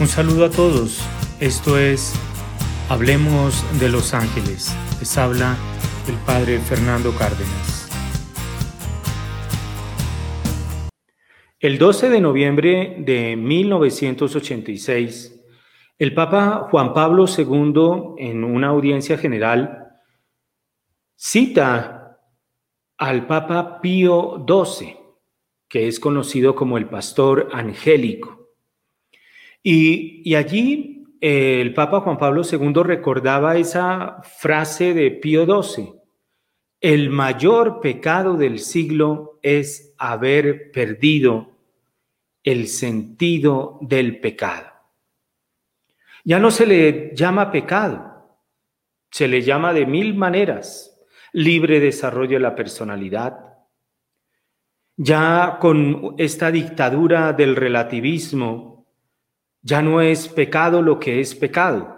Un saludo a todos. Esto es Hablemos de los Ángeles. Les habla el Padre Fernando Cárdenas. El 12 de noviembre de 1986, el Papa Juan Pablo II, en una audiencia general, cita al Papa Pío XII, que es conocido como el pastor angélico y, allí eh, el Papa Juan Pablo II recordaba esa frase de Pío XII. El mayor pecado del siglo es haber perdido el sentido del pecado. Ya no se le llama pecado, se le llama de mil maneras, libre desarrollo de la personalidad. Ya con esta dictadura del relativismo, ya no es pecado lo que es pecado.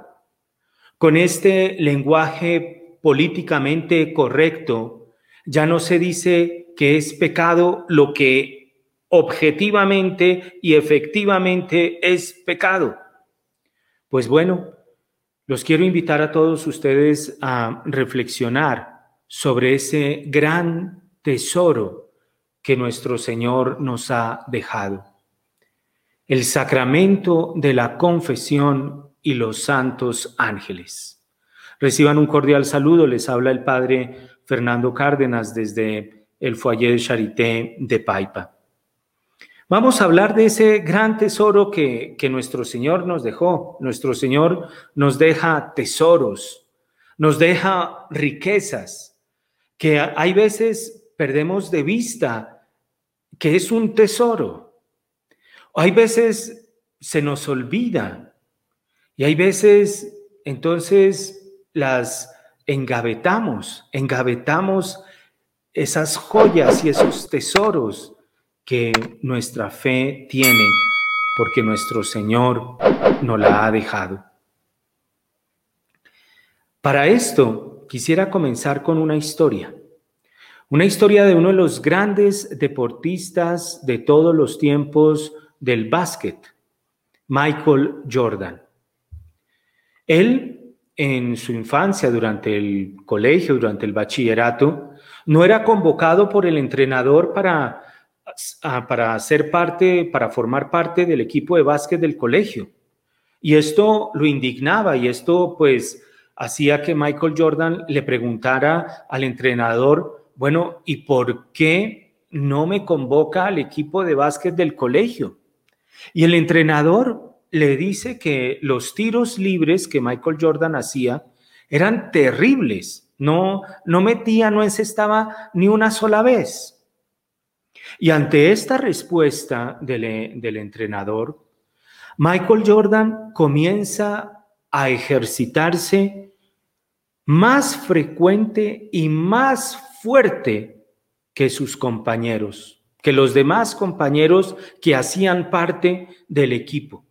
Con este lenguaje políticamente correcto, ya no se dice que es pecado lo que objetivamente y efectivamente es pecado. Pues bueno, los quiero invitar a todos ustedes a reflexionar sobre ese gran tesoro que nuestro Señor nos ha dejado el sacramento de la confesión y los santos ángeles. Reciban un cordial saludo, les habla el Padre Fernando Cárdenas desde el foyer Charité de Paipa. Vamos a hablar de ese gran tesoro que, que nuestro Señor nos dejó. Nuestro Señor nos deja tesoros, nos deja riquezas, que hay veces perdemos de vista que es un tesoro hay veces se nos olvida y hay veces entonces las engavetamos, engavetamos esas joyas y esos tesoros que nuestra fe tiene porque nuestro Señor nos la ha dejado. Para esto quisiera comenzar con una historia. Una historia de uno de los grandes deportistas de todos los tiempos del básquet, Michael Jordan. Él, en su infancia, durante el colegio, durante el bachillerato, no era convocado por el entrenador para, para ser parte, para formar parte del equipo de básquet del colegio. Y esto lo indignaba y esto pues hacía que Michael Jordan le preguntara al entrenador, bueno, ¿y por qué no me convoca al equipo de básquet del colegio? Y el entrenador le dice que los tiros libres que Michael Jordan hacía eran terribles. No, no metía, no encestaba ni una sola vez. Y ante esta respuesta del, del entrenador, Michael Jordan comienza a ejercitarse más frecuente y más fuerte que sus compañeros que los demás compañeros que hacían parte del equipo.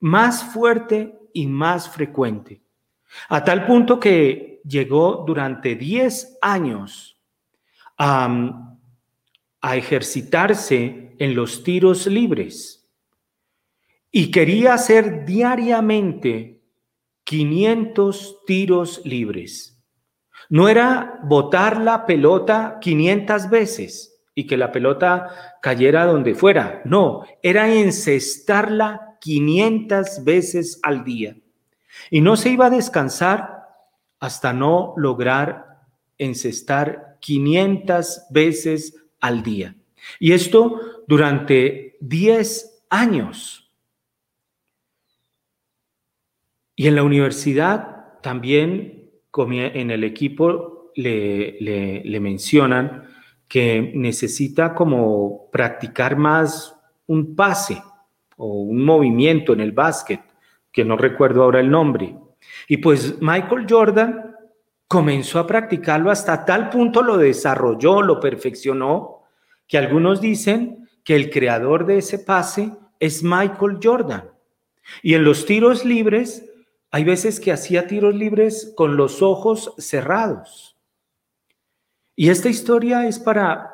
Más fuerte y más frecuente. A tal punto que llegó durante 10 años a, a ejercitarse en los tiros libres y quería hacer diariamente 500 tiros libres. No era botar la pelota 500 veces, y que la pelota cayera donde fuera. No, era encestarla 500 veces al día. Y no se iba a descansar hasta no lograr encestar 500 veces al día. Y esto durante 10 años. Y en la universidad también en el equipo le, le, le mencionan que necesita como practicar más un pase o un movimiento en el básquet, que no recuerdo ahora el nombre. Y pues Michael Jordan comenzó a practicarlo hasta tal punto lo desarrolló, lo perfeccionó, que algunos dicen que el creador de ese pase es Michael Jordan. Y en los tiros libres, hay veces que hacía tiros libres con los ojos cerrados. Y esta historia es para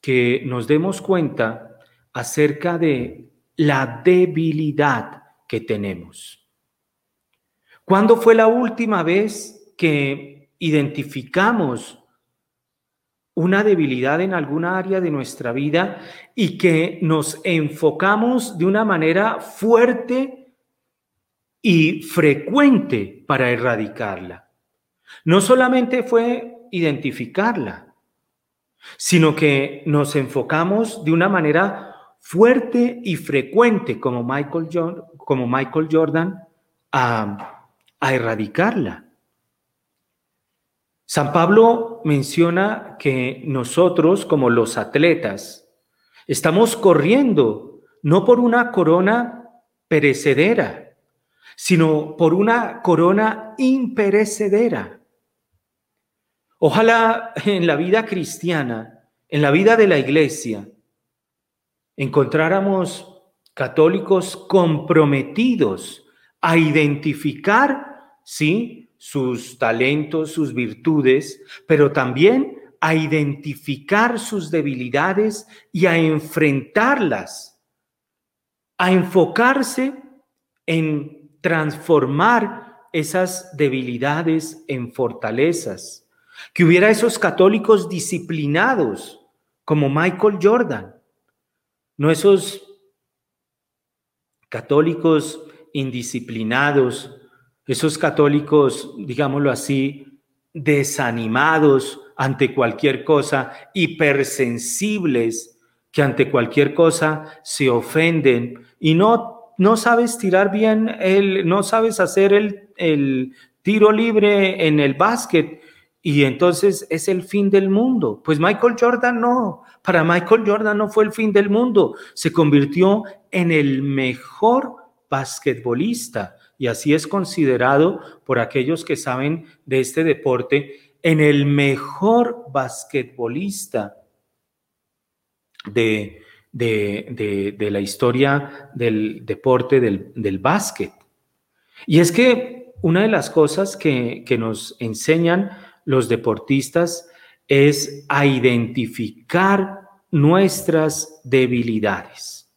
que nos demos cuenta acerca de la debilidad que tenemos. ¿Cuándo fue la última vez que identificamos una debilidad en alguna área de nuestra vida y que nos enfocamos de una manera fuerte y frecuente para erradicarla. No solamente fue identificarla, sino que nos enfocamos de una manera fuerte y frecuente como Michael, como Michael Jordan a, a erradicarla. San Pablo menciona que nosotros, como los atletas, estamos corriendo no por una corona perecedera, sino por una corona imperecedera. Ojalá en la vida cristiana, en la vida de la iglesia, encontráramos católicos comprometidos a identificar, sí, sus talentos, sus virtudes, pero también a identificar sus debilidades y a enfrentarlas, a enfocarse en transformar esas debilidades en fortalezas, que hubiera esos católicos disciplinados como Michael Jordan, no esos católicos indisciplinados, esos católicos, digámoslo así, desanimados ante cualquier cosa, hipersensibles, que ante cualquier cosa se ofenden y no, no sabes tirar bien, el, no sabes hacer el, el tiro libre en el básquet y entonces es el fin del mundo. Pues Michael Jordan no, para Michael Jordan no fue el fin del mundo, se convirtió en el mejor basquetbolista y así es considerado por aquellos que saben de este deporte en el mejor basquetbolista de, de, la historia del deporte del, del, básquet. Y es que una de las cosas que, que nos enseñan los deportistas es a identificar nuestras debilidades,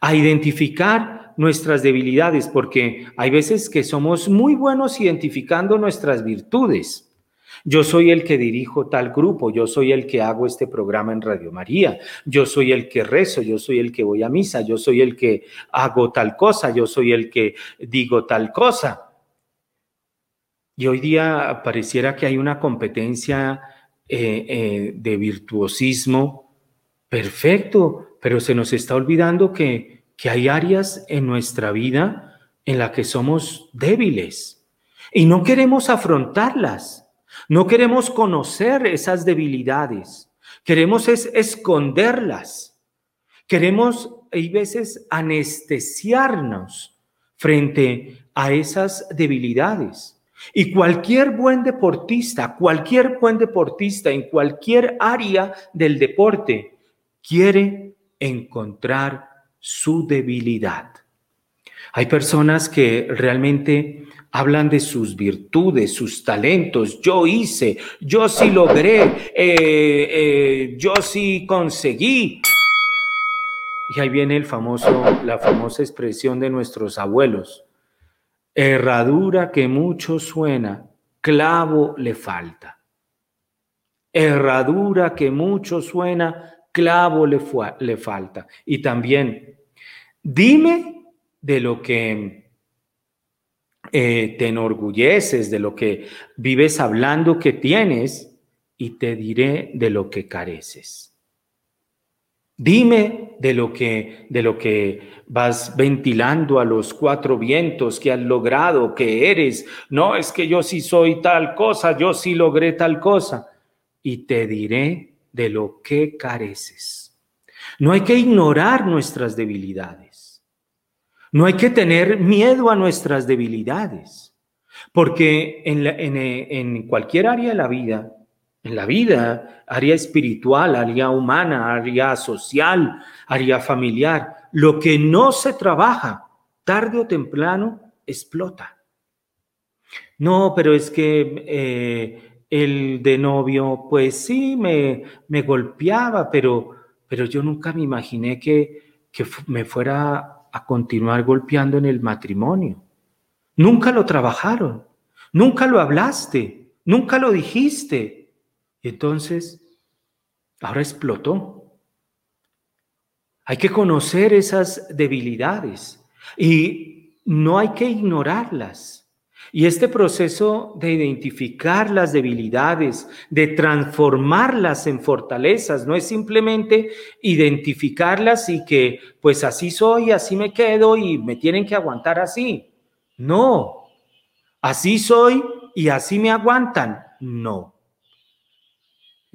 a identificar nuestras debilidades, porque hay veces que somos muy buenos identificando nuestras virtudes. Yo soy el que dirijo tal grupo, yo soy el que hago este programa en Radio María, yo soy el que rezo, yo soy el que voy a misa, yo soy el que hago tal cosa, yo soy el que digo tal cosa. Y hoy día pareciera que hay una competencia eh, eh, de virtuosismo perfecto, pero se nos está olvidando que que hay áreas en nuestra vida en las que somos débiles y no queremos afrontarlas, no queremos conocer esas debilidades, queremos es esconderlas, queremos, hay veces, anestesiarnos frente a esas debilidades. Y cualquier buen deportista, cualquier buen deportista en cualquier área del deporte quiere encontrar su debilidad. Hay personas que realmente hablan de sus virtudes, sus talentos. Yo hice, yo sí logré, eh, eh, yo sí conseguí. Y ahí viene la famosa expresión de nuestros abuelos. Herradura que mucho suena, clavo le falta. Herradura que mucho suena, clavo le, le falta. Y también Dime de lo que eh, te enorgulleces, de lo que vives hablando que tienes, y te diré de lo que careces. Dime de lo que de lo que vas ventilando a los cuatro vientos que has logrado, que eres. No, es que yo sí soy tal cosa, yo sí logré tal cosa. Y te diré de lo que careces. No hay que ignorar nuestras debilidades. No hay que tener miedo a nuestras debilidades, porque en, cualquier área de la vida, en la vida, área espiritual, área humana, área social, área familiar, lo que no se trabaja, tarde o temprano, explota. No, pero es que eh, el de novio, pues sí, me, me golpeaba, pero, pero yo nunca me imaginé que, que me fuera a continuar golpeando en el matrimonio. Nunca lo trabajaron, nunca lo hablaste, nunca lo dijiste. Entonces, ahora explotó. Hay que conocer esas debilidades y no hay que ignorarlas. Y este proceso de identificar las debilidades, de transformarlas en fortalezas, no es simplemente identificarlas y que pues así soy, así me quedo y me tienen que aguantar así. No, así soy y así me aguantan. No.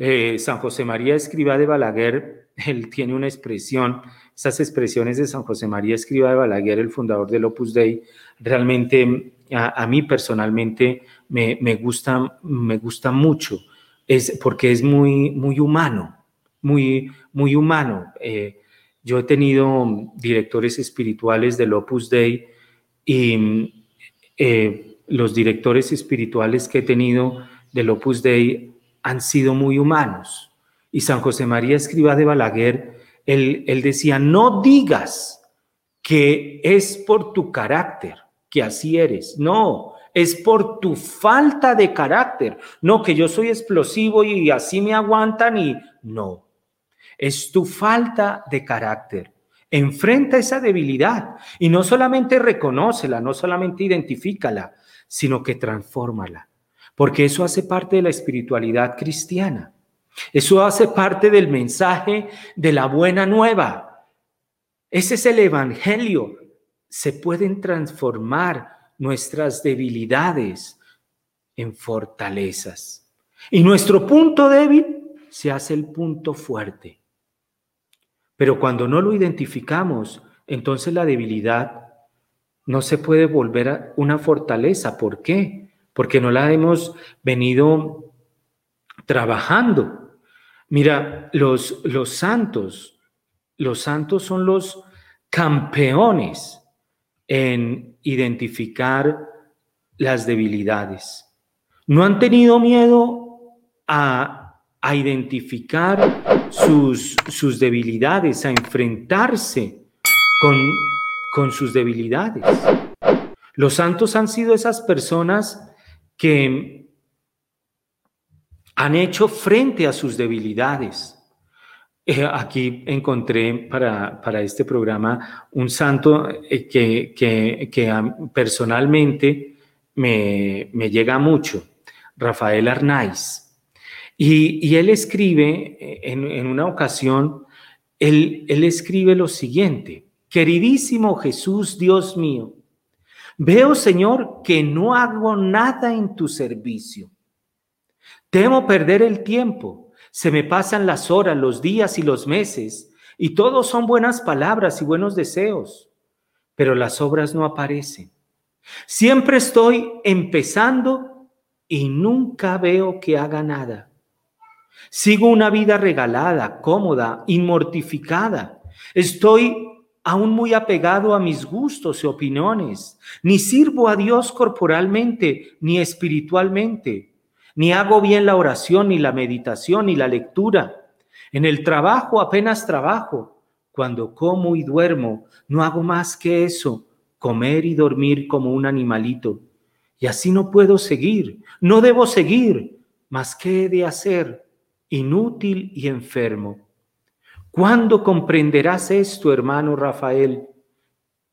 Eh, San José María Escriba de Balaguer, él tiene una expresión, esas expresiones de San José María Escriba de Balaguer, el fundador del Opus Dei, realmente a, mí personalmente me, gusta, me gusta mucho, es porque es muy, muy humano, muy, muy humano. Eh, yo he tenido directores espirituales del Opus Dei y eh, los directores espirituales que he tenido del Opus Dei han sido muy humanos. Y San José María Escriba de Balaguer, él, él decía, no digas que es por tu carácter, que así eres. No, es por tu falta de carácter. No, que yo soy explosivo y así me aguantan y no. Es tu falta de carácter. Enfrenta esa debilidad y no solamente reconócela, no solamente identifícala, sino que transfórmala. Porque eso hace parte de la espiritualidad cristiana. Eso hace parte del mensaje de la buena nueva. Ese es el evangelio se pueden transformar nuestras debilidades en fortalezas. Y nuestro punto débil se hace el punto fuerte. Pero cuando no lo identificamos, entonces la debilidad no se puede volver a una fortaleza. ¿Por qué? Porque no la hemos venido trabajando. Mira, los, los santos, los santos son los campeones en identificar las debilidades. No han tenido miedo a, identificar sus, sus, debilidades, a enfrentarse con, con sus debilidades. Los santos han sido esas personas que han hecho frente a sus debilidades. Eh, aquí encontré para, para, este programa un santo eh, que, que, personalmente me, me, llega mucho, Rafael Arnaiz. Y, y él escribe, eh, en, en una ocasión, él, él escribe lo siguiente, queridísimo Jesús, Dios mío, veo, Señor, que no hago nada en tu servicio. Temo perder el tiempo se me pasan las horas, los días y los meses, y todos son buenas palabras y buenos deseos, pero las obras no aparecen. Siempre estoy empezando y nunca veo que haga nada. Sigo una vida regalada, cómoda, inmortificada. Estoy aún muy apegado a mis gustos y opiniones. Ni sirvo a Dios corporalmente ni espiritualmente ni hago bien la oración, ni la meditación, ni la lectura. En el trabajo apenas trabajo. Cuando como y duermo, no hago más que eso, comer y dormir como un animalito. Y así no puedo seguir, no debo seguir, más que he de hacer, inútil y enfermo. ¿Cuándo comprenderás esto, hermano Rafael?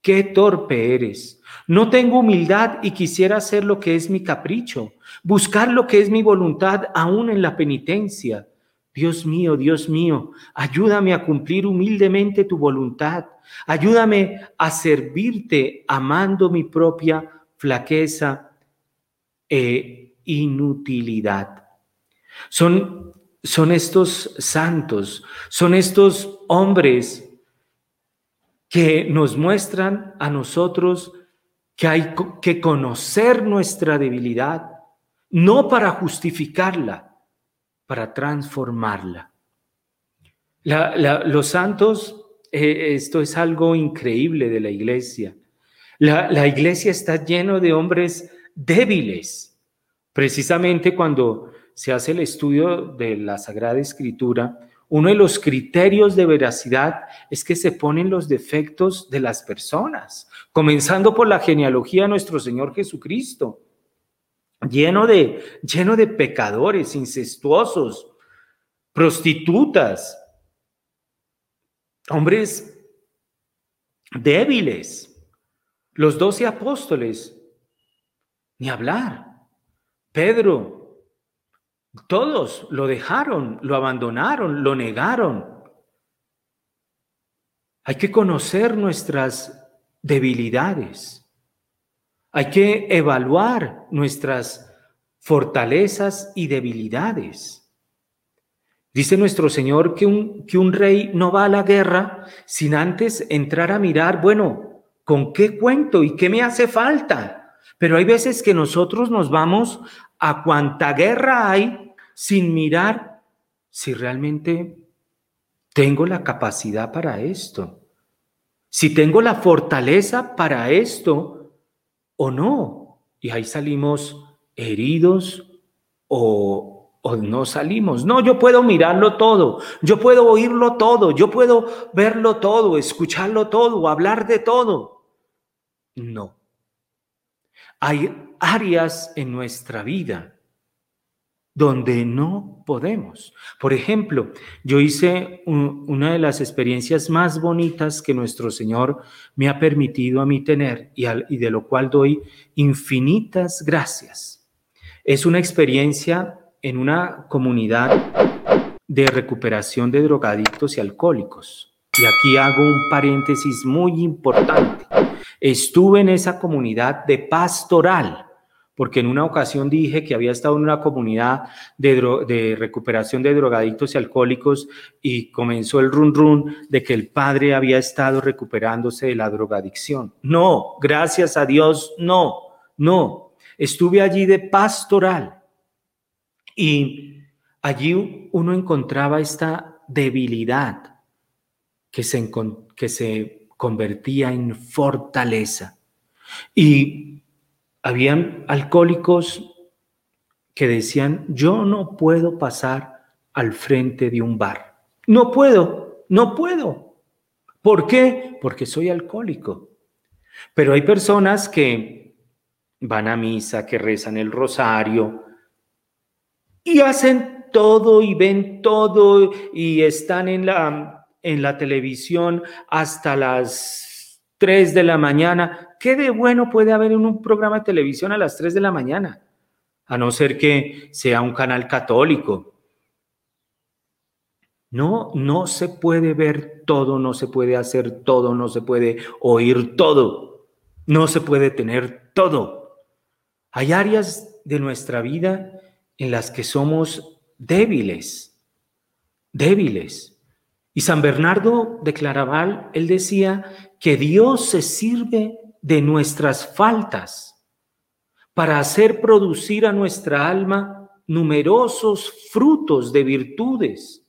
Qué torpe eres. No tengo humildad y quisiera hacer lo que es mi capricho, buscar lo que es mi voluntad aún en la penitencia. Dios mío, Dios mío, ayúdame a cumplir humildemente tu voluntad. Ayúdame a servirte amando mi propia flaqueza e inutilidad. Son, son estos santos, son estos hombres que nos muestran a nosotros que hay que conocer nuestra debilidad, no para justificarla, para transformarla. los santos, eh, esto es algo increíble de la iglesia. La, la iglesia está lleno de hombres débiles. Precisamente cuando se hace el estudio de la Sagrada Escritura, uno de los criterios de veracidad es que se ponen los defectos de las personas, comenzando por la genealogía de nuestro Señor Jesucristo, lleno de, lleno de pecadores, incestuosos, prostitutas, hombres débiles, los doce apóstoles, ni hablar, Pedro, todos lo dejaron, lo abandonaron, lo negaron. Hay que conocer nuestras debilidades. Hay que evaluar nuestras fortalezas y debilidades. Dice nuestro Señor que un, que un rey no va a la guerra sin antes entrar a mirar, bueno, ¿con qué cuento y qué me hace falta? Pero hay veces que nosotros nos vamos a cuanta guerra hay sin mirar si realmente tengo la capacidad para esto, si tengo la fortaleza para esto o no. Y ahí salimos heridos o o no salimos. No, yo puedo mirarlo todo, yo puedo oírlo todo, yo puedo verlo todo, escucharlo todo, hablar de todo. No. Hay áreas en nuestra vida donde no podemos. Por ejemplo, yo hice una de las experiencias más bonitas que nuestro Señor me ha permitido a mí tener y, de lo cual doy infinitas gracias. Es una experiencia en una comunidad de recuperación de drogadictos y alcohólicos. Y aquí hago un paréntesis muy importante. Estuve en esa comunidad de pastoral, porque en una ocasión dije que había estado en una comunidad de, recuperación de drogadictos y alcohólicos y comenzó el run run de que el padre había estado recuperándose de la drogadicción. No, gracias a Dios, no, no. Estuve allí de pastoral y allí uno encontraba esta debilidad que se, que se convertía en fortaleza. Y habían alcohólicos que decían, yo no puedo pasar al frente de un bar. No puedo, no puedo. ¿Por qué? Porque soy alcohólico. Pero hay personas que van a misa, que rezan el rosario, y hacen todo y ven todo y están en la, en la televisión hasta las 3 de la mañana. ¿Qué de bueno puede haber en un programa de televisión a las 3 de la mañana? A no ser que sea un canal católico. No, no se puede ver todo, no se puede hacer todo, no se puede oír todo, no se puede tener todo. Hay áreas de nuestra vida en las que somos débiles, débiles. Y San Bernardo de Claraval, él decía que Dios se sirve de nuestras faltas para hacer producir a nuestra alma numerosos frutos de virtudes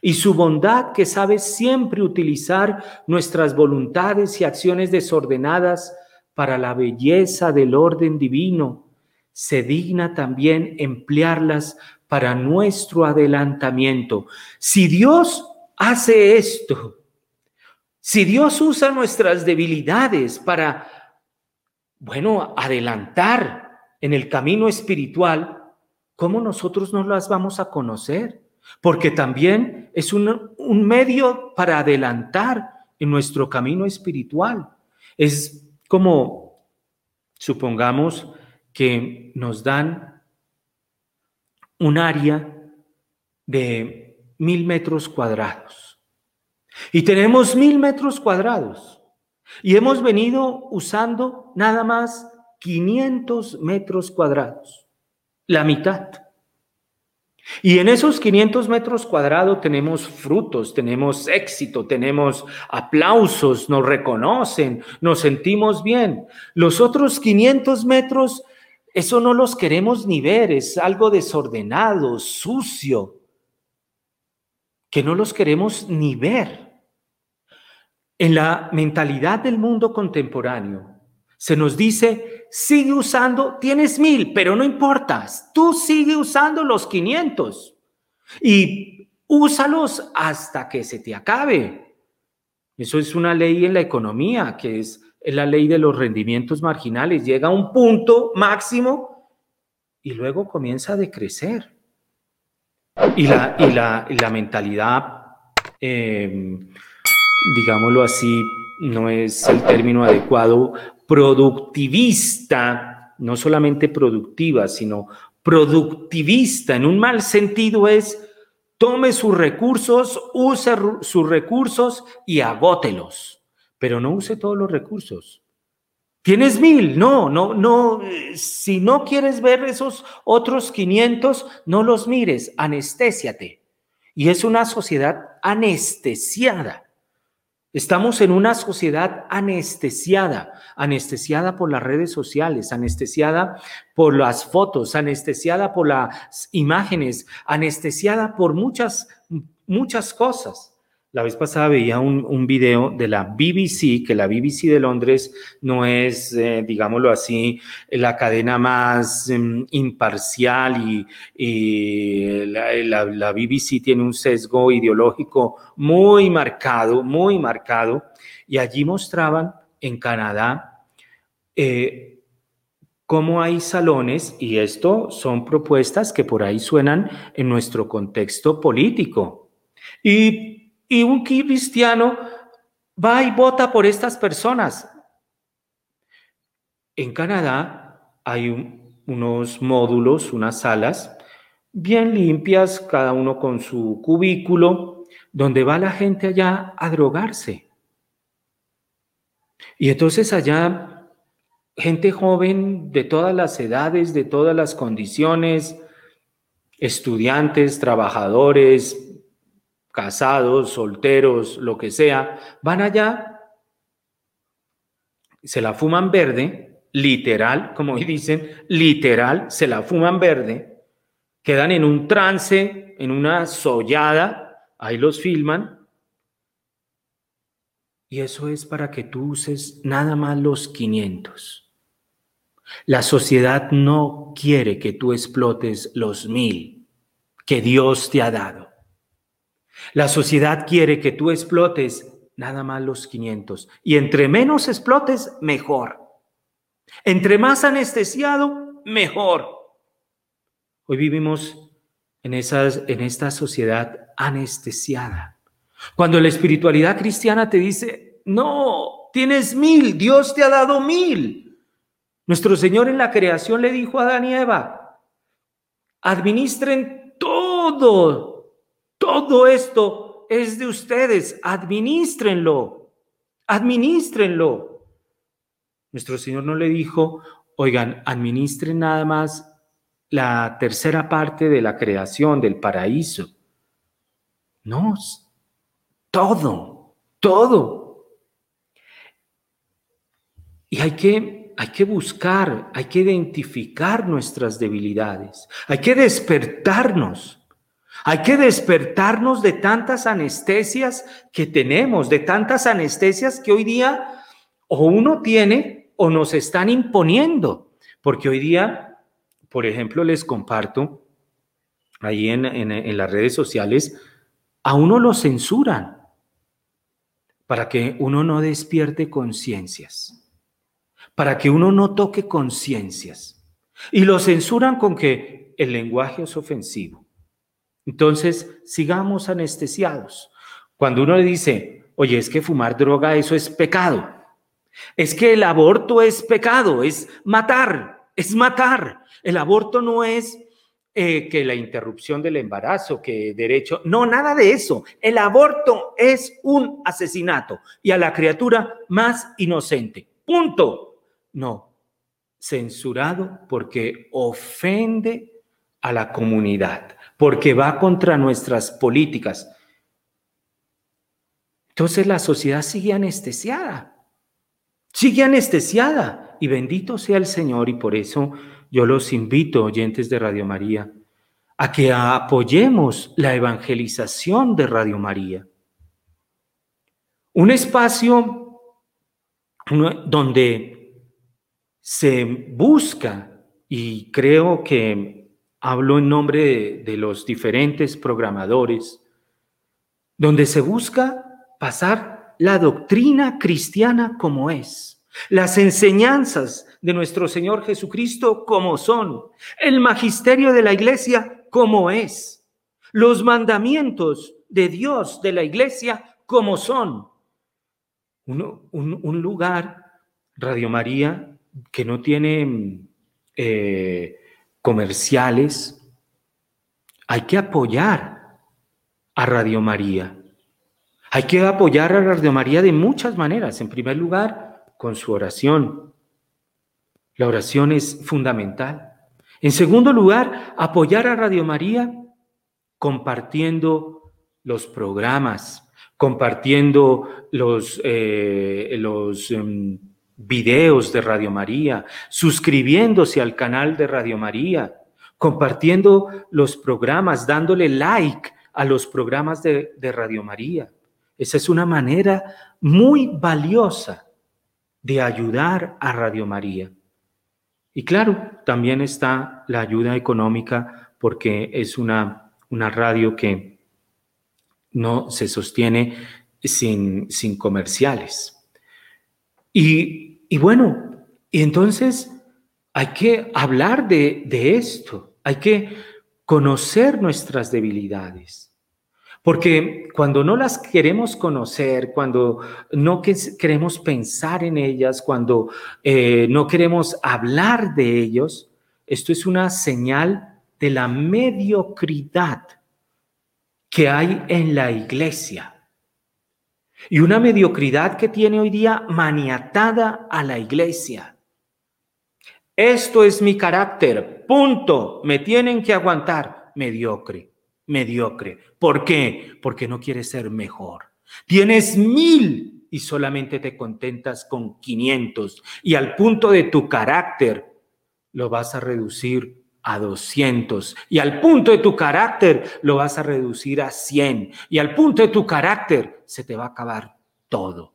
y su bondad que sabe siempre utilizar nuestras voluntades y acciones desordenadas para la belleza del orden divino se digna también emplearlas para nuestro adelantamiento. Si Dios hace esto, si Dios usa nuestras debilidades para, bueno, adelantar en el camino espiritual, ¿cómo nosotros no las vamos a conocer? Porque también es un, un medio para adelantar en nuestro camino espiritual. Es como, supongamos, que nos dan un área de mil metros cuadrados. Y tenemos mil metros cuadrados. Y hemos venido usando nada más 500 metros cuadrados, la mitad. Y en esos 500 metros cuadrados tenemos frutos, tenemos éxito, tenemos aplausos, nos reconocen, nos sentimos bien. Los otros 500 metros eso no los queremos ni ver, es algo desordenado, sucio, que no los queremos ni ver. En la mentalidad del mundo contemporáneo se nos dice, sigue usando, tienes mil, pero no importa, tú sigue usando los 500. Y úsalos hasta que se te acabe. Eso es una ley en la economía, que es la ley de los rendimientos marginales. Llega a un punto máximo y luego comienza a decrecer. Y la, y la, la mentalidad, em, digámoslo así, no es el término adecuado, productivista, no solamente productiva, sino productivista en un mal sentido es tome sus recursos, use sus recursos y agótelos, pero no use todos los recursos. Tienes mil, no, no, no, si no quieres ver esos otros 500, no los mires, anestésiate. Y es una sociedad anestesiada. Estamos en una sociedad anestesiada, anestesiada por las redes sociales, anestesiada por las fotos, anestesiada por las imágenes, anestesiada por muchas, muchas cosas. La vez pasada veía un, un, video de la BBC, que la BBC de Londres no es, eh, digámoslo así, la cadena más um, imparcial y, la, la, BBC tiene un sesgo ideológico muy marcado, muy marcado. Y allí mostraban en Canadá eh, cómo hay salones, y esto son propuestas que por ahí suenan en nuestro contexto político. Y y un cristiano va y vota por estas personas. En Canadá hay unos módulos, unas salas bien limpias, cada uno con su cubículo, donde va la gente allá a drogarse. Y entonces allá gente joven de todas las edades, de todas las condiciones, estudiantes, trabajadores, casados, solteros, lo que sea, van allá, se la fuman verde, literal, como dicen, literal, se la fuman verde, quedan en un trance, en una sollada, ahí los filman, y eso es para que tú uses nada más los 500. La sociedad no quiere que tú explotes los mil que Dios te ha dado. La sociedad quiere que tú explotes nada más los 500. Y entre menos explotes, mejor. Entre más anestesiado, mejor. Hoy vivimos en, esas, en esta sociedad anestesiada. Cuando la espiritualidad cristiana te dice, no, tienes mil, Dios te ha dado mil. Nuestro Señor en la creación le dijo a Adán y Eva, administren todo todo esto es de ustedes, administrenlo, administrenlo. Nuestro Señor no le dijo, oigan, administren nada más la tercera parte de la creación del paraíso. No, todo, todo. Y hay que, hay que buscar, hay que identificar nuestras debilidades, hay que despertarnos hay que despertarnos de tantas anestesias que tenemos, de tantas anestesias que hoy día o uno tiene o nos están imponiendo. Porque hoy día, por ejemplo, les comparto ahí en, las redes sociales, a uno lo censuran para que uno no despierte conciencias, para que uno no toque conciencias. Y lo censuran con que el lenguaje es ofensivo entonces, sigamos anestesiados. Cuando uno dice, oye, es que fumar droga, eso es pecado. Es que el aborto es pecado, es matar, es matar. El aborto no es eh, que la interrupción del embarazo, que derecho, no, nada de eso. El aborto es un asesinato y a la criatura más inocente. Punto. No, censurado porque ofende a la comunidad porque va contra nuestras políticas. Entonces la sociedad sigue anestesiada, sigue anestesiada y bendito sea el Señor y por eso yo los invito, oyentes de Radio María, a que apoyemos la evangelización de Radio María. Un espacio donde se busca, y creo que hablo en nombre de, los diferentes programadores, donde se busca pasar la doctrina cristiana como es, las enseñanzas de nuestro Señor Jesucristo como son, el magisterio de la iglesia como es, los mandamientos de Dios de la iglesia como son. un, lugar, Radio María, que no tiene eh, comerciales, hay que apoyar a Radio María. Hay que apoyar a Radio María de muchas maneras. En primer lugar, con su oración. La oración es fundamental. En segundo lugar, apoyar a Radio María compartiendo los programas, compartiendo los, eh, los em, videos de Radio María, suscribiéndose al canal de Radio María, compartiendo los programas, dándole like a los programas de, de Radio María. Esa es una manera muy valiosa de ayudar a Radio María. Y claro, también está la ayuda económica porque es una, una radio que no se sostiene sin, sin comerciales. Y y bueno, y entonces hay que hablar de, esto, hay que conocer nuestras debilidades. Porque cuando no las queremos conocer, cuando no queremos pensar en ellas, cuando eh, no queremos hablar de ellos, esto es una señal de la mediocridad que hay en la iglesia. Y una mediocridad que tiene hoy día maniatada a la iglesia. Esto es mi carácter, punto. Me tienen que aguantar. Mediocre, mediocre. ¿Por qué? Porque no quieres ser mejor. Tienes mil y solamente te contentas con 500 y al punto de tu carácter lo vas a reducir a 200 y al punto de tu carácter lo vas a reducir a 100 y al punto de tu carácter se te va a acabar todo.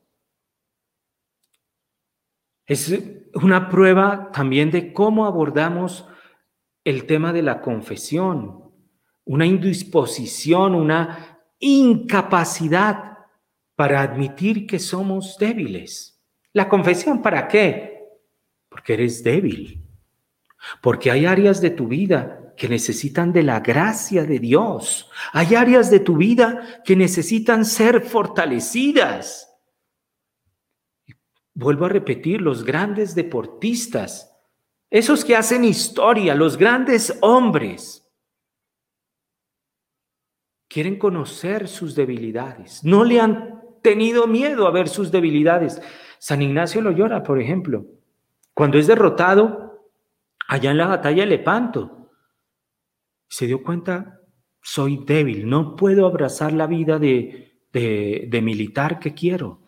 Es una prueba también de cómo abordamos el tema de la confesión, una indisposición, una incapacidad para admitir que somos débiles. La confesión, ¿para qué? Porque eres débil. Porque hay áreas de tu vida que necesitan de la gracia de Dios. Hay áreas de tu vida que necesitan ser fortalecidas. Vuelvo a repetir, los grandes deportistas, esos que hacen historia, los grandes hombres, quieren conocer sus debilidades. No le han tenido miedo a ver sus debilidades. San Ignacio lo llora, por ejemplo. Cuando es derrotado, allá en la batalla de Lepanto. Se dio cuenta, soy débil, no puedo abrazar la vida de, de, militar que quiero.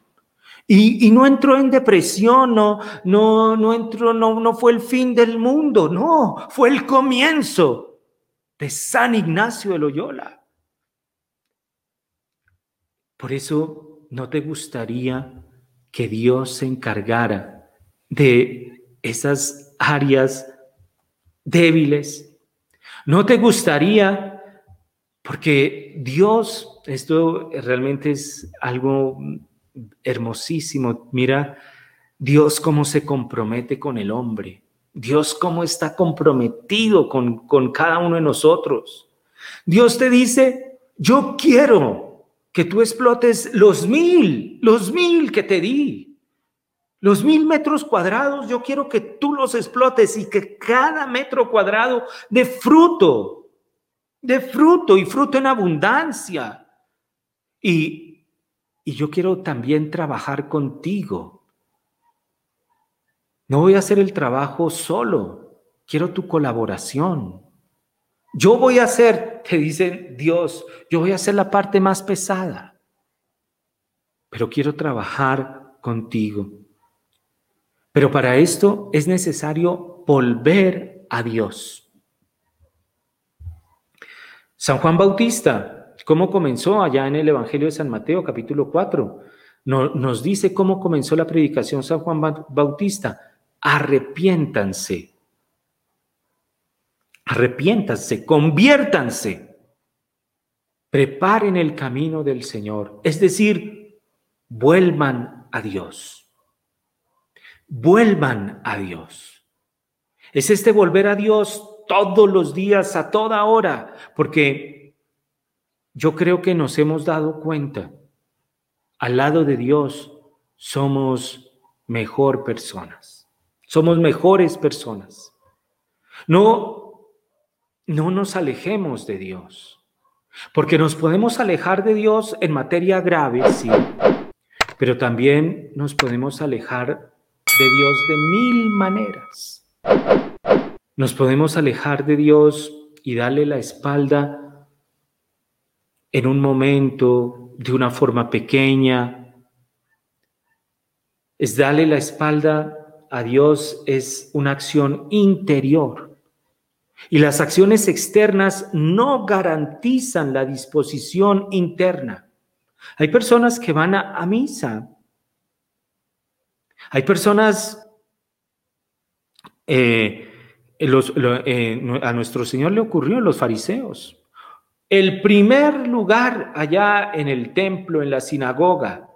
Y, no entró en depresión, no, no, no entró, no, no fue el fin del mundo, no, fue el comienzo de San Ignacio de Loyola. Por eso no te gustaría que Dios se encargara de esas áreas débiles. ¿No te gustaría? Porque Dios, esto realmente es algo hermosísimo. Mira, Dios cómo se compromete con el hombre. Dios cómo está comprometido con, con cada uno de nosotros. Dios te dice, yo quiero que tú explotes los mil, los mil que te di. Los mil metros cuadrados, yo quiero que tú los explotes y que cada metro cuadrado de fruto, de fruto y fruto en abundancia. Y, y yo quiero también trabajar contigo. No voy a hacer el trabajo solo, quiero tu colaboración. Yo voy a hacer, te dice Dios, yo voy a hacer la parte más pesada, pero quiero trabajar contigo. Pero para esto es necesario volver a Dios. San Juan Bautista, ¿cómo comenzó allá en el Evangelio de San Mateo capítulo 4? nos dice cómo comenzó la predicación San Juan Bautista. Arrepiéntanse. Arrepiéntanse, conviértanse. preparen el camino del Señor, es decir, vuelvan a Dios. Vuelvan a Dios. Es este volver a Dios todos los días, a toda hora, porque yo creo que nos hemos dado cuenta, al lado de Dios somos mejor personas, somos mejores personas. No, no nos alejemos de Dios, porque nos podemos alejar de Dios en materia grave, sí, pero también nos podemos alejar de Dios de mil maneras. Nos podemos alejar de Dios y darle la espalda en un momento, de una forma pequeña. Es darle la espalda a Dios, es una acción interior. Y las acciones externas no garantizan la disposición interna. Hay personas que van a, misa. Hay personas eh, eh, a nuestro Señor le ocurrió los fariseos. El primer lugar allá en el templo, en la sinagoga,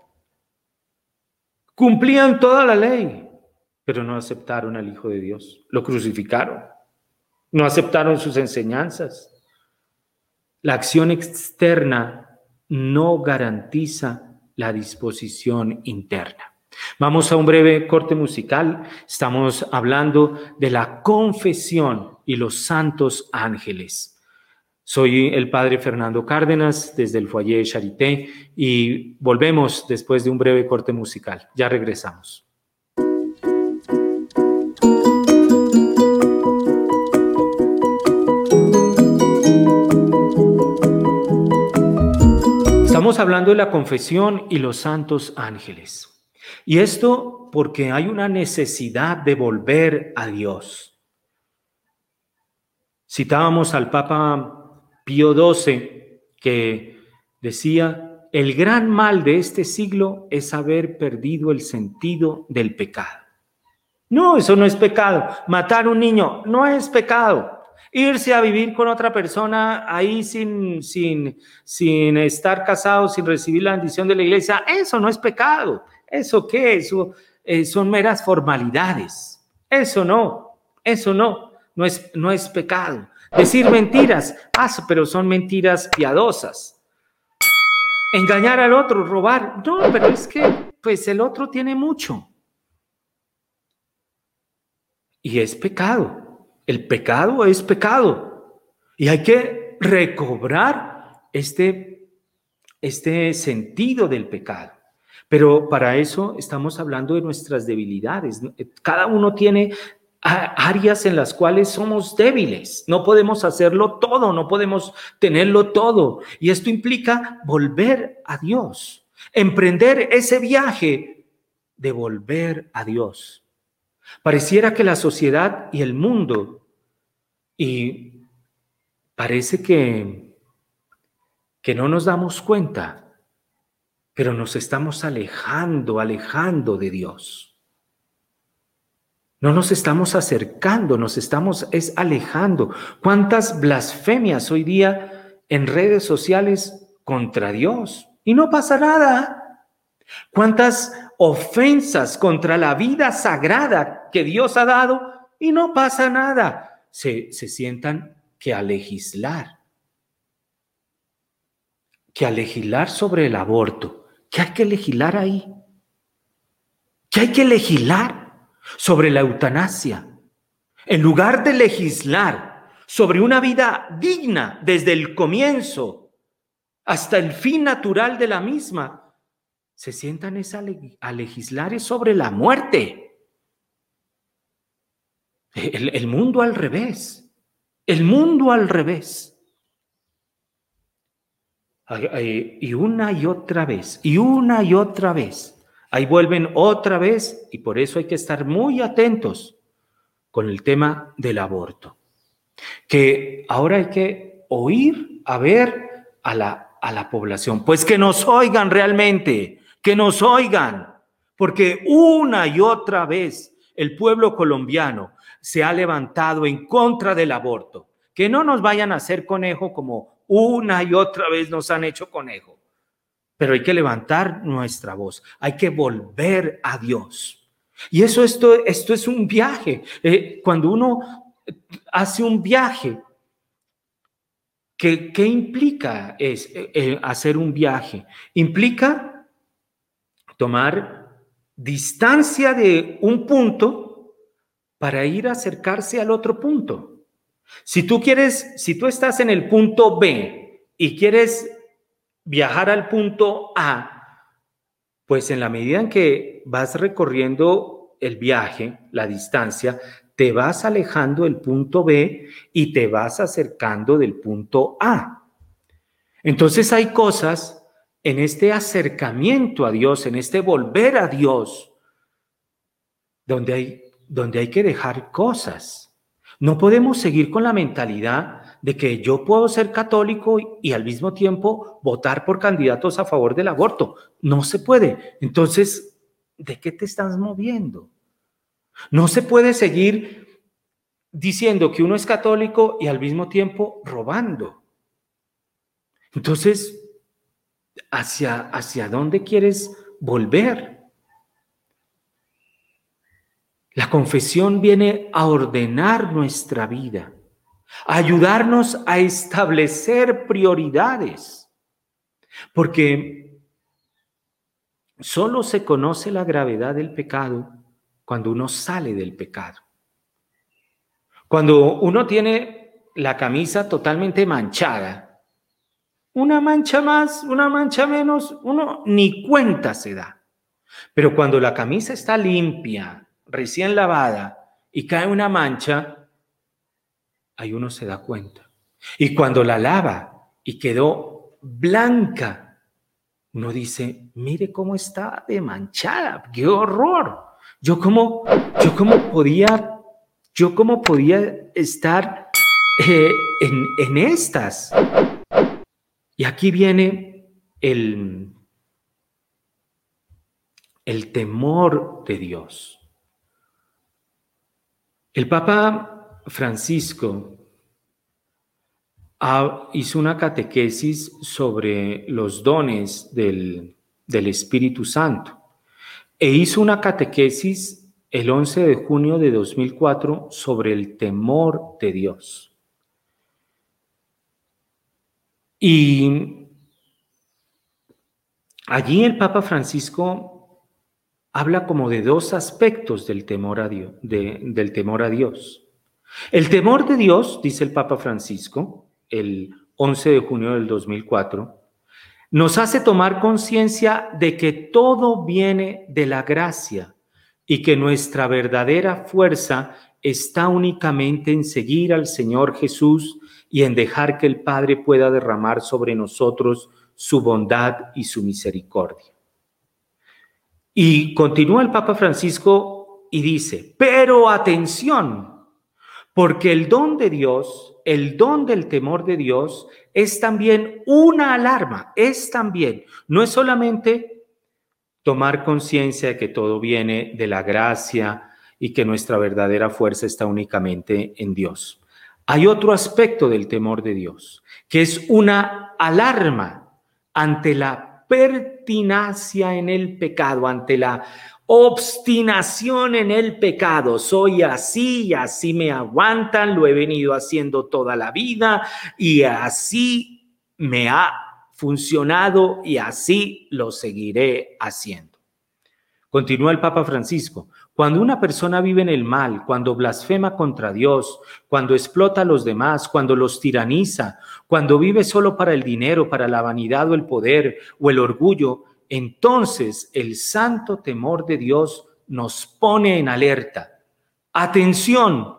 cumplían toda la ley, pero no aceptaron al Hijo de Dios. Lo crucificaron. No aceptaron sus enseñanzas. La acción externa no garantiza la disposición interna. Vamos a un breve corte musical. Estamos hablando de la confesión y los santos ángeles. Soy el padre Fernando Cárdenas desde el Foyer Charité y volvemos después de un breve corte musical. Ya regresamos. Estamos hablando de la confesión y los santos ángeles. Y esto porque hay una necesidad de volver a Dios. Citábamos al Papa Pío XII que decía, el gran mal de este siglo es haber perdido el sentido del pecado. No, eso no es pecado. Matar a un niño no es pecado. Irse a vivir con otra persona ahí sin, sin, sin estar casado, sin recibir la bendición de la iglesia, eso no es pecado. ¿Eso qué? Eso eh, son meras formalidades. Eso no, eso no, no es, no es pecado. Decir mentiras, ah, pero son mentiras piadosas. Engañar al otro, robar, no, pero es que pues el otro tiene mucho. Y es pecado. El pecado es pecado. Y hay que recobrar este, este sentido del pecado. Pero para eso estamos hablando de nuestras debilidades. Cada uno tiene áreas en las cuales somos débiles. No podemos hacerlo todo, no podemos tenerlo todo. Y esto implica volver a Dios, emprender ese viaje de volver a Dios. Pareciera que la sociedad y el mundo, y parece que, que no nos damos cuenta pero nos estamos alejando, alejando de Dios. No nos estamos acercando, nos estamos es alejando. ¿Cuántas blasfemias hoy día en redes sociales contra Dios? Y no pasa nada. ¿Cuántas ofensas contra la vida sagrada que Dios ha dado? Y no pasa nada. Se, se sientan que a legislar. Que a legislar sobre el aborto ¿Qué hay que legislar ahí? ¿Qué hay que legislar sobre la eutanasia? En lugar de legislar sobre una vida digna desde el comienzo hasta el fin natural de la misma, se sientan a legislar sobre la muerte. el mundo al revés. El mundo al revés. Y una y otra vez, y una y otra vez. Ahí vuelven otra vez y por eso hay que estar muy atentos con el tema del aborto. Que ahora hay que oír, a ver a la, a la población. Pues que nos oigan realmente, que nos oigan. Porque una y otra vez el pueblo colombiano se ha levantado en contra del aborto. Que no nos vayan a hacer conejo como una y otra vez nos han hecho conejo. Pero hay que levantar nuestra voz, hay que volver a Dios. Y eso, esto, esto es un viaje. Eh, cuando uno hace un viaje, ¿qué, qué implica es, eh, eh, hacer un viaje? Implica tomar distancia de un punto para ir a acercarse al otro punto. Si tú quieres, si tú estás en el punto B y quieres viajar al punto A, pues en la medida en que vas recorriendo el viaje, la distancia, te vas alejando del punto B y te vas acercando del punto A. Entonces hay cosas en este acercamiento a Dios, en este volver a Dios, donde hay, donde hay que dejar cosas. No podemos seguir con la mentalidad de que yo puedo ser católico y, al mismo tiempo votar por candidatos a favor del aborto. No se puede. Entonces, ¿de qué te estás moviendo? No se puede seguir diciendo que uno es católico y al mismo tiempo robando. Entonces, hacia, hacia dónde quieres volver. La confesión viene a ordenar nuestra vida, a ayudarnos a establecer prioridades, porque solo se conoce la gravedad del pecado cuando uno sale del pecado. Cuando uno tiene la camisa totalmente manchada, una mancha más, una mancha menos, uno ni cuenta se da. Pero cuando la camisa está limpia, recién lavada, y cae una mancha, ahí uno se da cuenta. Y cuando la lava y quedó blanca, uno dice, mire cómo está de manchada, qué horror. Yo cómo, yo cómo podía, yo cómo podía estar eh, en, en estas. Y aquí viene el, el temor de Dios. El Papa Francisco hizo una catequesis sobre los dones del, del Espíritu Santo e hizo una catequesis el 11 de junio de 2004 sobre el temor de Dios. Y allí el Papa Francisco habla como de dos aspectos del temor a Dios. del temor a Dios. El temor de Dios, dice el Papa Francisco, el 11 de junio del 2004, nos hace tomar conciencia de que todo viene de la gracia y que nuestra verdadera fuerza está únicamente en seguir al Señor Jesús y en dejar que el Padre pueda derramar sobre nosotros su bondad y su misericordia. Y continúa el Papa Francisco y dice, pero atención, porque el don de Dios, el don del temor de Dios, es también una alarma, es también, no es solamente tomar conciencia de que todo viene de la gracia y que nuestra verdadera fuerza está únicamente en Dios. Hay otro aspecto del temor de Dios, que es una alarma ante la pertinacia en el pecado, ante la obstinación en el pecado. Soy así y así me aguantan, lo he venido haciendo toda la vida y así me ha funcionado y así lo seguiré haciendo. Continúa el Papa Francisco. Cuando una persona vive en el mal, cuando blasfema contra Dios, cuando explota a los demás, cuando los tiraniza, cuando vive solo para el dinero, para la vanidad o el poder o el orgullo, entonces el santo temor de Dios nos pone en alerta. Atención,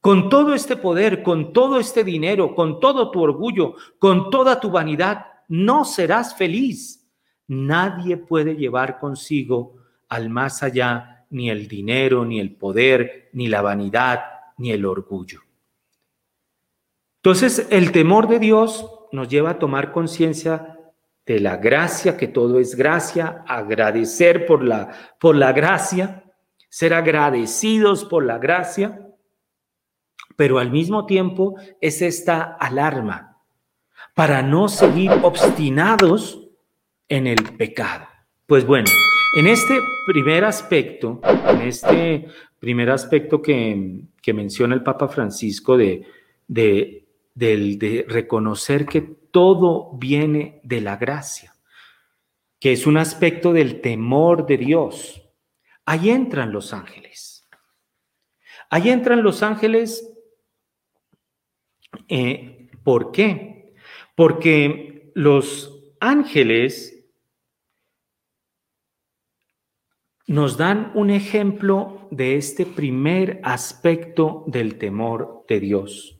con todo este poder, con todo este dinero, con todo tu orgullo, con toda tu vanidad, no serás feliz. Nadie puede llevar consigo al más allá ni el dinero, ni el poder, ni la vanidad, ni el orgullo. Entonces, el temor de Dios nos lleva a tomar conciencia de la gracia, que todo es gracia, agradecer por la, por la gracia, ser agradecidos por la gracia, pero al mismo tiempo es esta alarma para no seguir obstinados en el pecado. Pues bueno, en este primer aspecto, en este primer aspecto que, menciona el Papa Francisco de, de, reconocer que todo viene de la gracia, que es un aspecto del temor de Dios, ahí entran los ángeles. Ahí entran los ángeles. Eh, ¿Por qué? Porque los ángeles nos dan un ejemplo de este primer aspecto del temor de Dios.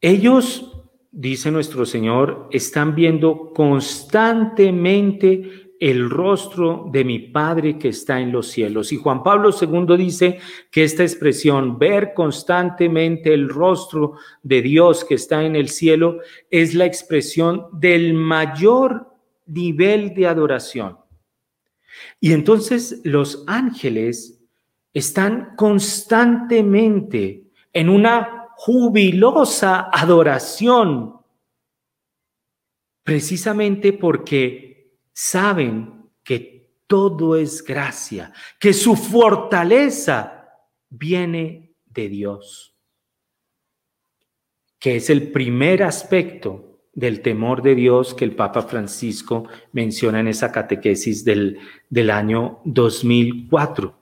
Ellos, dice nuestro Señor, están viendo constantemente el rostro de mi Padre que está en los cielos. Y Juan Pablo II dice que esta expresión, ver constantemente el rostro de Dios que está en el cielo, es la expresión del mayor nivel de adoración. Y entonces los ángeles están constantemente en una jubilosa adoración, precisamente porque saben que todo es gracia, que su fortaleza viene de Dios, que es el primer aspecto del temor de Dios que el Papa Francisco menciona en esa catequesis del, del año 2004.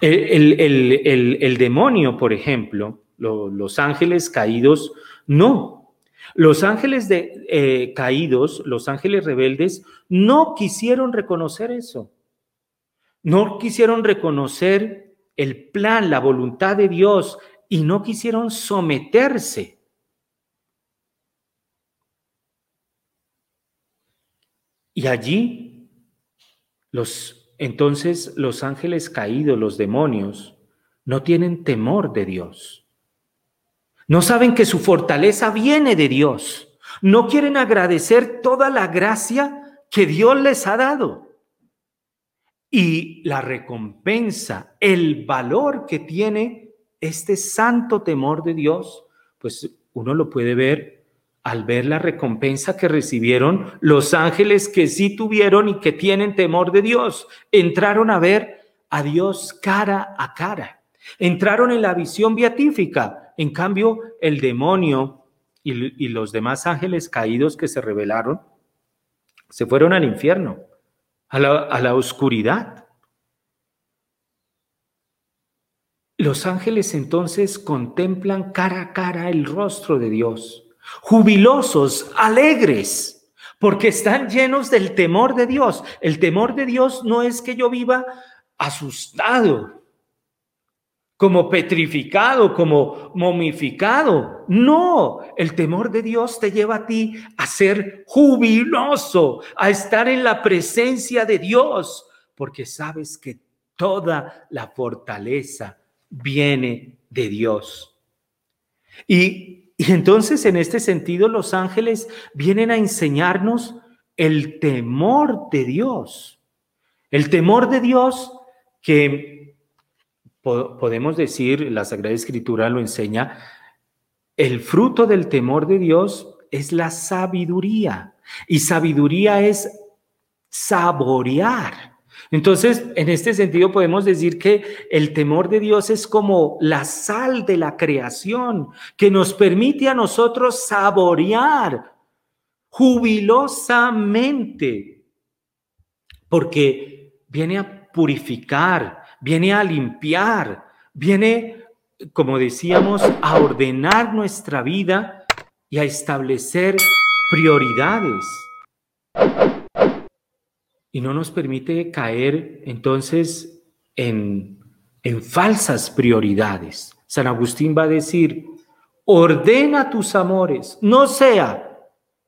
El, el, demonio, por ejemplo, los ángeles caídos, no. Los ángeles de, eh, caídos, los ángeles rebeldes, no quisieron reconocer eso. No quisieron reconocer el plan, la voluntad de Dios y no quisieron someterse Y allí, los, entonces los ángeles caídos, los demonios, no tienen temor de Dios. No saben que su fortaleza viene de Dios. No quieren agradecer toda la gracia que Dios les ha dado. Y la recompensa, el valor que tiene este santo temor de Dios, pues uno lo puede ver al ver la recompensa que recibieron los ángeles que sí tuvieron y que tienen temor de Dios. Entraron a ver a Dios cara a cara. Entraron en la visión beatífica. En cambio, el demonio y, los demás ángeles caídos que se rebelaron se fueron al infierno, a la, oscuridad. Los ángeles entonces contemplan cara a cara el rostro de Dios jubilosos, alegres, porque están llenos del temor de Dios. El temor de Dios no es que yo viva asustado, como petrificado, como momificado. No, el temor de Dios te lleva a ti a ser jubiloso, a estar en la presencia de Dios, porque sabes que toda la fortaleza viene de Dios. Y y entonces, en este sentido, los ángeles vienen a enseñarnos el temor de Dios. El temor de Dios que podemos decir, la Sagrada Escritura lo enseña, el fruto del temor de Dios es la sabiduría. Y sabiduría es saborear entonces, en este sentido podemos decir que el temor de Dios es como la sal de la creación que nos permite a nosotros saborear jubilosamente, porque viene a purificar, viene a limpiar, viene, como decíamos, a ordenar nuestra vida y a establecer prioridades y no nos permite caer entonces en, en falsas prioridades. San Agustín va a decir, ordena tus amores, no sea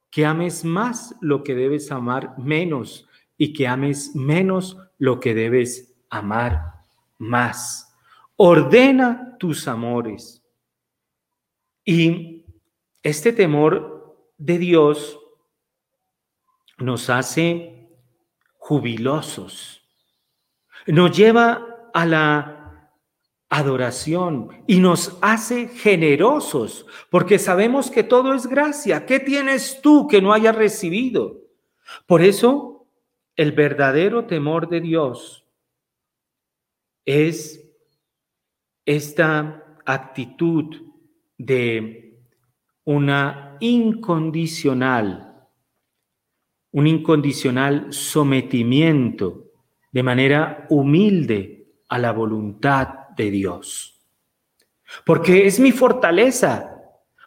que ames más lo que debes amar menos y que ames menos lo que debes amar más. Ordena tus amores. Y este temor de Dios nos hace jubilosos. Nos lleva a la, adoración y nos hace generosos, porque sabemos que todo es gracia. ¿Qué tienes tú que no hayas recibido? Por eso, el verdadero temor de Dios es esta actitud de una incondicional, un incondicional sometimiento de manera humilde a la voluntad de Dios. Porque es mi fortaleza,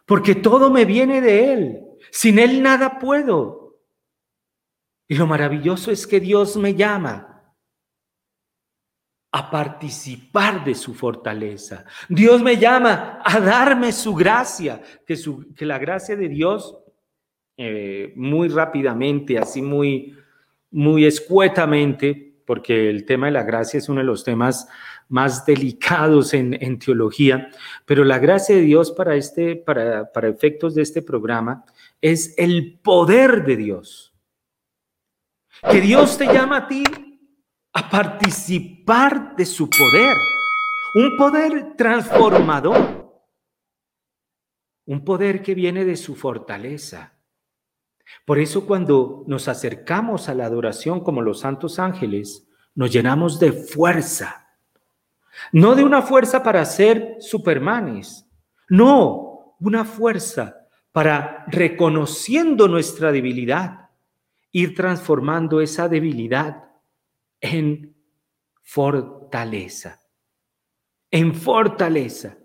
porque todo me viene de Él. Sin Él nada puedo. Y lo maravilloso es que Dios me llama a participar de su fortaleza. Dios me llama a darme su gracia, que, su, que la gracia de Dios, eh, muy rápidamente, así muy, muy escuetamente, porque el tema de la gracia es uno de los temas más delicados en, en teología, pero la gracia de Dios para, este, para, para efectos de este programa es el poder de Dios. Que Dios te llama a ti a participar de su poder, un poder transformador, un poder que viene de su fortaleza. Por eso cuando nos acercamos a la adoración como los santos ángeles, nos llenamos de fuerza, no de una fuerza para ser supermanes, no, una fuerza para, reconociendo nuestra debilidad, ir transformando esa debilidad en fortaleza, en fortaleza.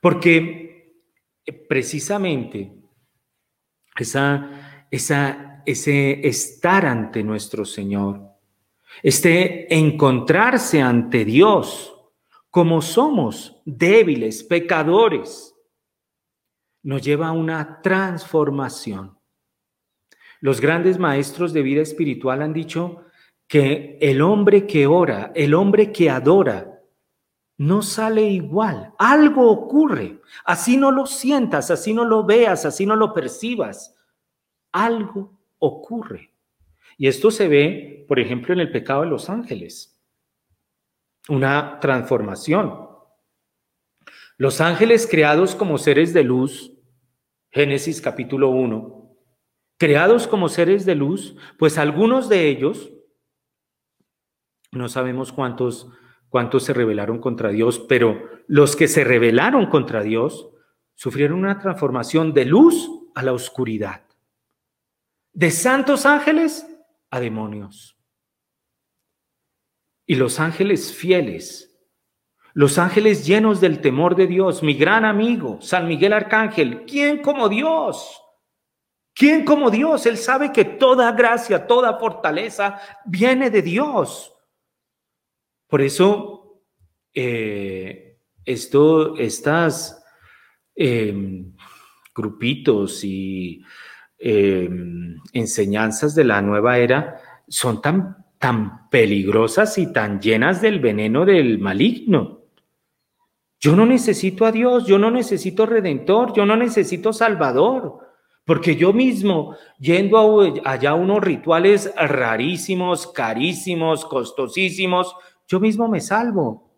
Porque eh, precisamente esa, esa, ese estar ante nuestro Señor, este encontrarse ante Dios como somos débiles, pecadores, nos lleva a una transformación. Los grandes maestros de vida espiritual han dicho que el hombre que ora, el hombre que adora, no sale igual. Algo ocurre. Así no lo sientas, así no lo veas, así no lo percibas. Algo ocurre. Y esto se ve, por ejemplo, en el pecado de los ángeles. Una transformación. Los ángeles creados como seres de luz, Génesis capítulo 1, creados como seres de luz, pues algunos de ellos no sabemos cuántos, cuántos se rebelaron contra Dios, pero los que se rebelaron contra Dios sufrieron una transformación de luz a la oscuridad, de santos ángeles a demonios. Y los ángeles fieles, los ángeles llenos del temor de Dios, mi gran amigo, San Miguel Arcángel, ¿quién como Dios? ¿Quién como Dios? Él sabe que toda gracia, toda fortaleza viene de Dios. Por eso, eh, estas em, grupitos y em, enseñanzas de la nueva era son tan, tan peligrosas y tan llenas del veneno del maligno. Yo no necesito a Dios, yo no necesito redentor, yo no necesito salvador, porque yo mismo, yendo allá a unos rituales rarísimos, carísimos, costosísimos, yo mismo me salvo.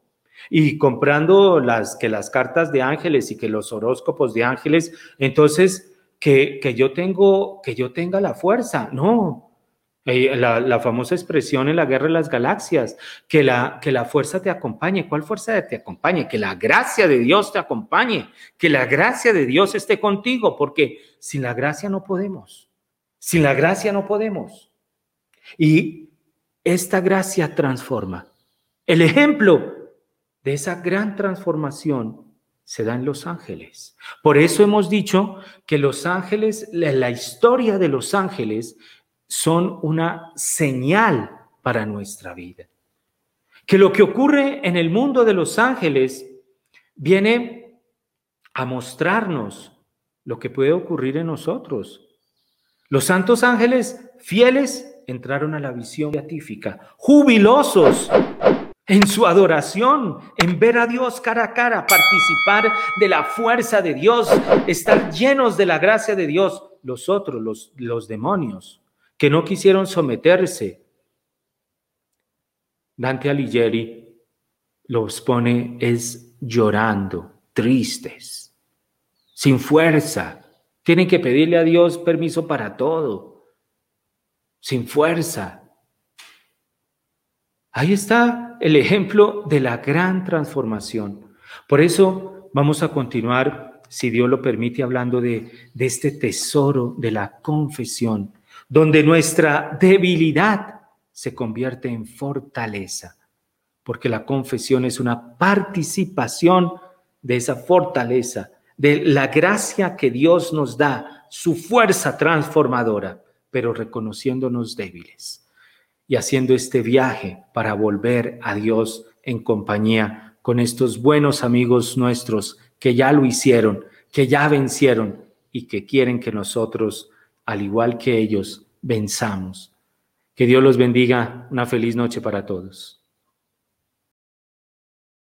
Y comprando las, que las cartas de ángeles y que los horóscopos de ángeles, entonces que, que yo, tengo, que yo tenga la fuerza. No, eh, la, la, famosa expresión en la guerra de las galaxias, que la, que la fuerza te acompañe. ¿Cuál fuerza te acompañe? Que la gracia de Dios te acompañe, que la gracia de Dios esté contigo, porque sin la gracia no podemos. Sin la gracia no podemos. Y esta gracia transforma. El ejemplo de esa gran transformación se da en los ángeles. Por eso hemos dicho que los ángeles, la historia de los ángeles son una señal para nuestra vida. Que lo que ocurre en el mundo de los ángeles viene a mostrarnos lo que puede ocurrir en nosotros. Los santos ángeles fieles entraron a la visión beatífica, jubilosos en su adoración, en ver a Dios cara a cara, participar de la fuerza de Dios, estar llenos de la gracia de Dios. Los otros, los, los demonios, que no quisieron someterse. Dante Alighieri los pone es llorando, tristes, sin fuerza. Tienen que pedirle a Dios permiso para todo, sin fuerza. Ahí está el ejemplo de la gran transformación. Por eso vamos a continuar, si Dios lo permite, hablando de, de este tesoro de la confesión, donde nuestra debilidad se convierte en fortaleza, porque la confesión es una participación de esa fortaleza, de la gracia que Dios nos da, su fuerza transformadora, pero reconociéndonos débiles y haciendo este viaje para volver a Dios en compañía con estos buenos amigos nuestros que ya lo hicieron, que ya vencieron y que quieren que nosotros, al igual que ellos, venzamos que Dios los bendiga. Una feliz noche para todos.